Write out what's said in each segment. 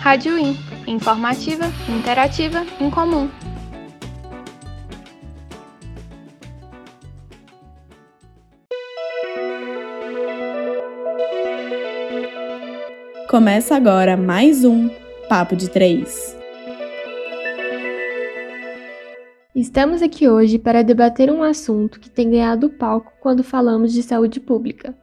Rádio In, informativa, interativa, incomum. Começa agora mais um Papo de Três. Estamos aqui hoje para debater um assunto que tem ganhado palco quando falamos de saúde pública: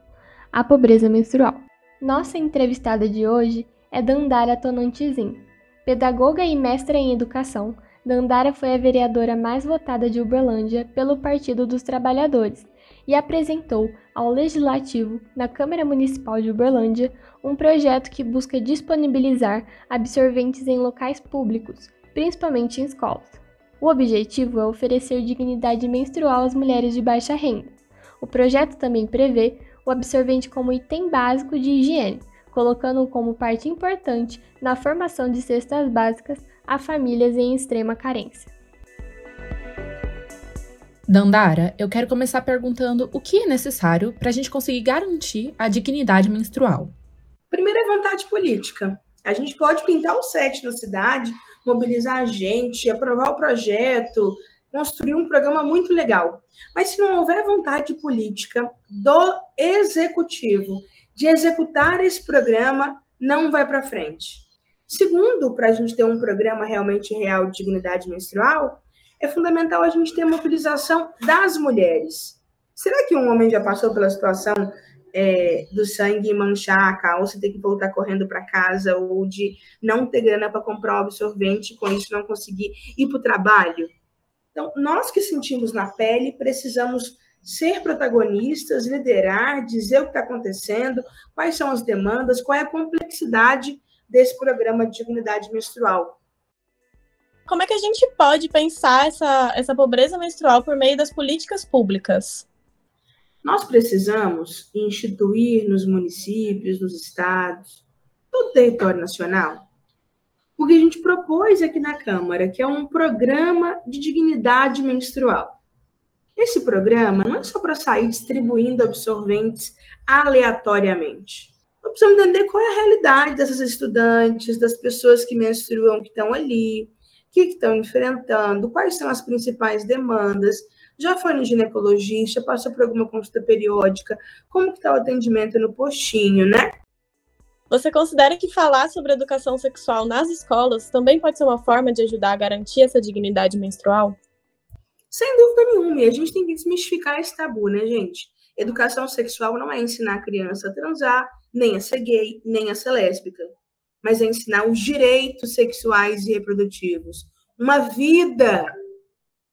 a pobreza menstrual. Nossa entrevistada de hoje é Dandara Tonantizin. Pedagoga e mestra em educação, Dandara foi a vereadora mais votada de Uberlândia pelo Partido dos Trabalhadores e apresentou ao Legislativo, na Câmara Municipal de Uberlândia, um projeto que busca disponibilizar absorventes em locais públicos, principalmente em escolas. O objetivo é oferecer dignidade menstrual às mulheres de baixa renda. O projeto também prevê o absorvente como item básico de higiene, colocando-o como parte importante na formação de cestas básicas a famílias em extrema carência. Dandara, eu quero começar perguntando o que é necessário para a gente conseguir garantir a dignidade menstrual. Primeiro é vontade política. A gente pode pintar o set na cidade, mobilizar a gente, aprovar o projeto, construir um programa muito legal. Mas se não houver vontade política do executivo de executar esse programa, não vai para frente. Segundo, para a gente ter um programa realmente real de dignidade menstrual, é fundamental a gente ter a mobilização das mulheres. Será que um homem já passou pela situação é, do sangue manchar a calça, ter que voltar correndo para casa, ou de não ter grana para comprar um absorvente, com isso não conseguir ir para o trabalho? Então, nós que sentimos na pele, precisamos ser protagonistas, liderar, dizer o que está acontecendo, quais são as demandas, qual é a complexidade desse programa de dignidade menstrual. Como é que a gente pode pensar essa, essa pobreza menstrual por meio das políticas públicas? Nós precisamos instituir nos municípios, nos estados, todo o território nacional, o que a gente propôs aqui na Câmara, que é um programa de dignidade menstrual. Esse programa não é só para sair distribuindo absorventes aleatoriamente. Nós precisamos entender qual é a realidade dessas estudantes, das pessoas que menstruam, que estão ali, que estão enfrentando, quais são as principais demandas, já foi no ginecologista, passou por alguma consulta periódica, como que está o atendimento no postinho, né? Você considera que falar sobre educação sexual nas escolas também pode ser uma forma de ajudar a garantir essa dignidade menstrual? Sem dúvida nenhuma, e a gente tem que desmistificar esse tabu, né, gente? Educação sexual não é ensinar a criança a transar, nem a ser gay, nem a ser lésbica mas é ensinar os direitos sexuais e reprodutivos. Uma vida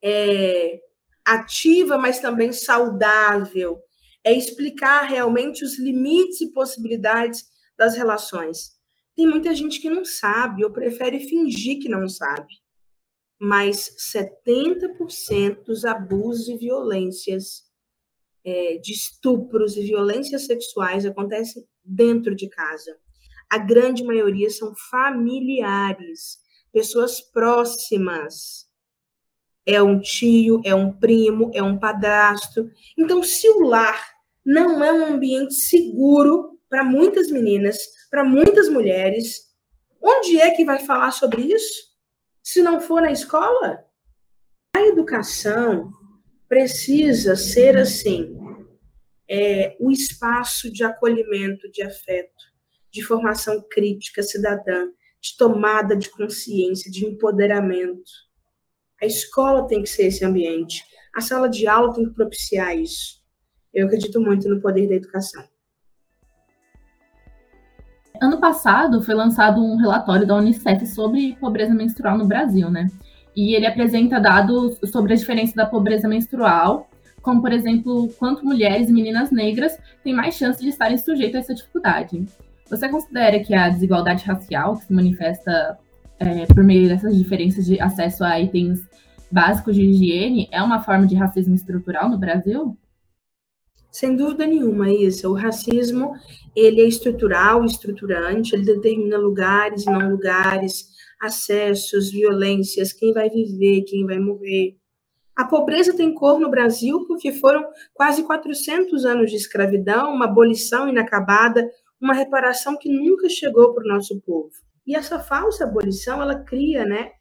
é, ativa, mas também saudável. É explicar realmente os limites e possibilidades das relações. Tem muita gente que não sabe ou prefere fingir que não sabe. Mas 70% dos abusos e violências, é, de estupros e violências sexuais acontecem dentro de casa a grande maioria são familiares, pessoas próximas. É um tio, é um primo, é um padrasto. Então, se o lar não é um ambiente seguro para muitas meninas, para muitas mulheres, onde é que vai falar sobre isso? Se não for na escola? A educação precisa ser assim, é, o espaço de acolhimento, de afeto de formação crítica cidadã, de tomada de consciência, de empoderamento. A escola tem que ser esse ambiente. A sala de aula tem que propiciar isso. Eu acredito muito no poder da educação. Ano passado foi lançado um relatório da Unicef sobre pobreza menstrual no Brasil, né? E ele apresenta dados sobre a diferença da pobreza menstrual, como, por exemplo, quanto mulheres e meninas negras têm mais chance de estarem sujeitas a essa dificuldade. Você considera que a desigualdade racial que se manifesta é, por meio dessas diferenças de acesso a itens básicos de higiene é uma forma de racismo estrutural no Brasil? Sem dúvida nenhuma, isso. O racismo, ele é estrutural, estruturante, ele determina lugares e não lugares, acessos, violências, quem vai viver, quem vai morrer. A pobreza tem cor no Brasil porque foram quase 400 anos de escravidão, uma abolição inacabada, uma reparação que nunca chegou para o nosso povo. E essa falsa abolição, ela cria né,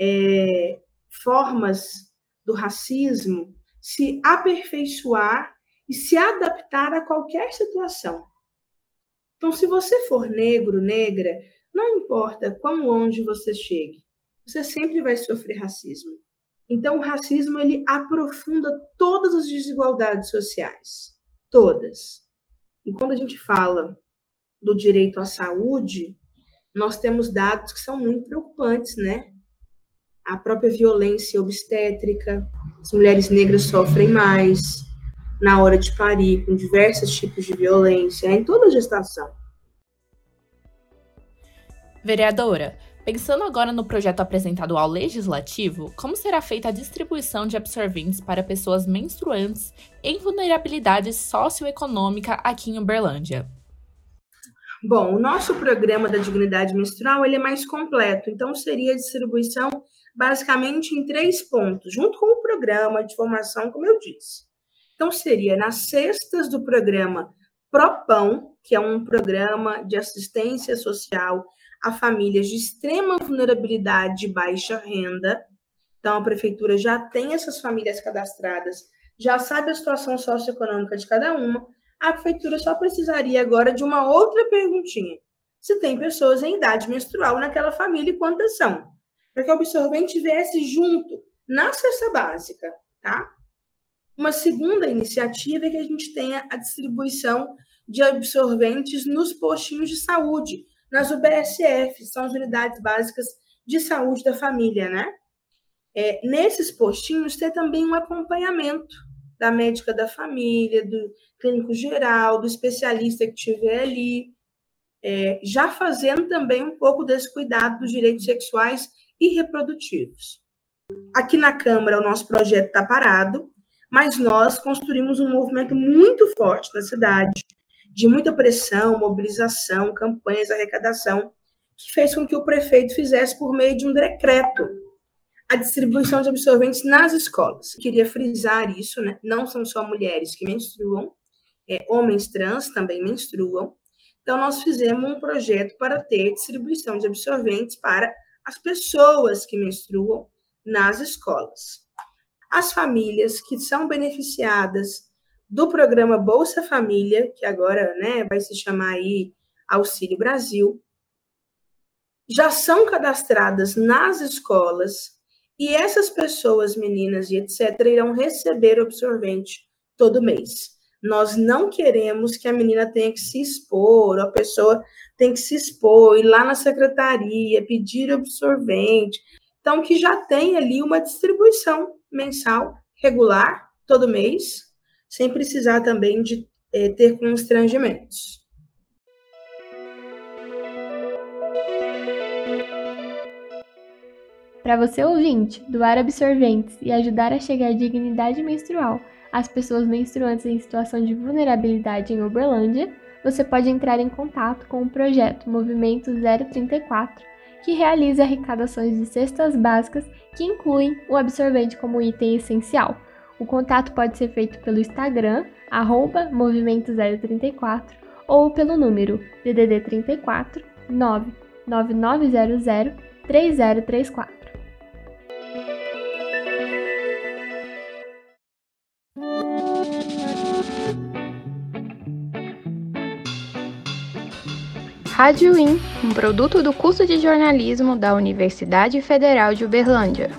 é, formas do racismo se aperfeiçoar e se adaptar a qualquer situação. Então, se você for negro, negra, não importa quão longe você chegue, você sempre vai sofrer racismo. Então, o racismo ele aprofunda todas as desigualdades sociais, todas. E quando a gente fala do direito à saúde, nós temos dados que são muito preocupantes, né? A própria violência obstétrica, as mulheres negras sofrem mais na hora de parir, com diversos tipos de violência, em toda a gestação. Vereadora, pensando agora no projeto apresentado ao Legislativo, como será feita a distribuição de absorventes para pessoas menstruantes em vulnerabilidade socioeconômica aqui em Uberlândia? Bom, o nosso programa da dignidade menstrual ele é mais completo, então seria a distribuição basicamente em três pontos, junto com o programa de formação, como eu disse. Então, seria nas cestas do programa Propão, que é um programa de assistência social a famílias de extrema vulnerabilidade e baixa renda. Então, a prefeitura já tem essas famílias cadastradas, já sabe a situação socioeconômica de cada uma, a prefeitura só precisaria agora de uma outra perguntinha. Se tem pessoas em idade menstrual naquela família e quantas são? Para que o absorvente viesse junto na cesta básica, tá? Uma segunda iniciativa é que a gente tenha a distribuição de absorventes nos postinhos de saúde, nas UBSF, são as unidades básicas de saúde da família, né? É, nesses postinhos, ter também um acompanhamento da médica da família, do clínico geral, do especialista que estiver ali, é, já fazendo também um pouco desse cuidado dos direitos sexuais e reprodutivos. Aqui na Câmara, o nosso projeto está parado, mas nós construímos um movimento muito forte na cidade, de muita pressão, mobilização, campanhas, arrecadação, que fez com que o prefeito fizesse, por meio de um decreto, a distribuição de absorventes nas escolas. queria frisar isso, né? Não são só mulheres que menstruam, é, homens trans também menstruam. Então, nós fizemos um projeto para ter distribuição de absorventes para as pessoas que menstruam nas escolas. As famílias que são beneficiadas do programa Bolsa Família, que agora né, vai se chamar aí Auxílio Brasil, já são cadastradas nas escolas e essas pessoas, meninas e etc., irão receber absorvente todo mês. Nós não queremos que a menina tenha que se expor, a pessoa tem que se expor, ir lá na secretaria, pedir absorvente. Então, que já tem ali uma distribuição mensal, regular, todo mês, sem precisar também de é, ter constrangimentos. Para você ouvinte, doar absorventes e ajudar a chegar dignidade menstrual às pessoas menstruantes em situação de vulnerabilidade em Uberlândia, você pode entrar em contato com o projeto Movimento 034, que realiza arrecadações de cestas básicas que incluem o absorvente como item essencial. O contato pode ser feito pelo Instagram, arroba Movimento 034, ou pelo número DDD 34 99900 3034. Rádio IN, um produto do curso de jornalismo da Universidade Federal de Uberlândia.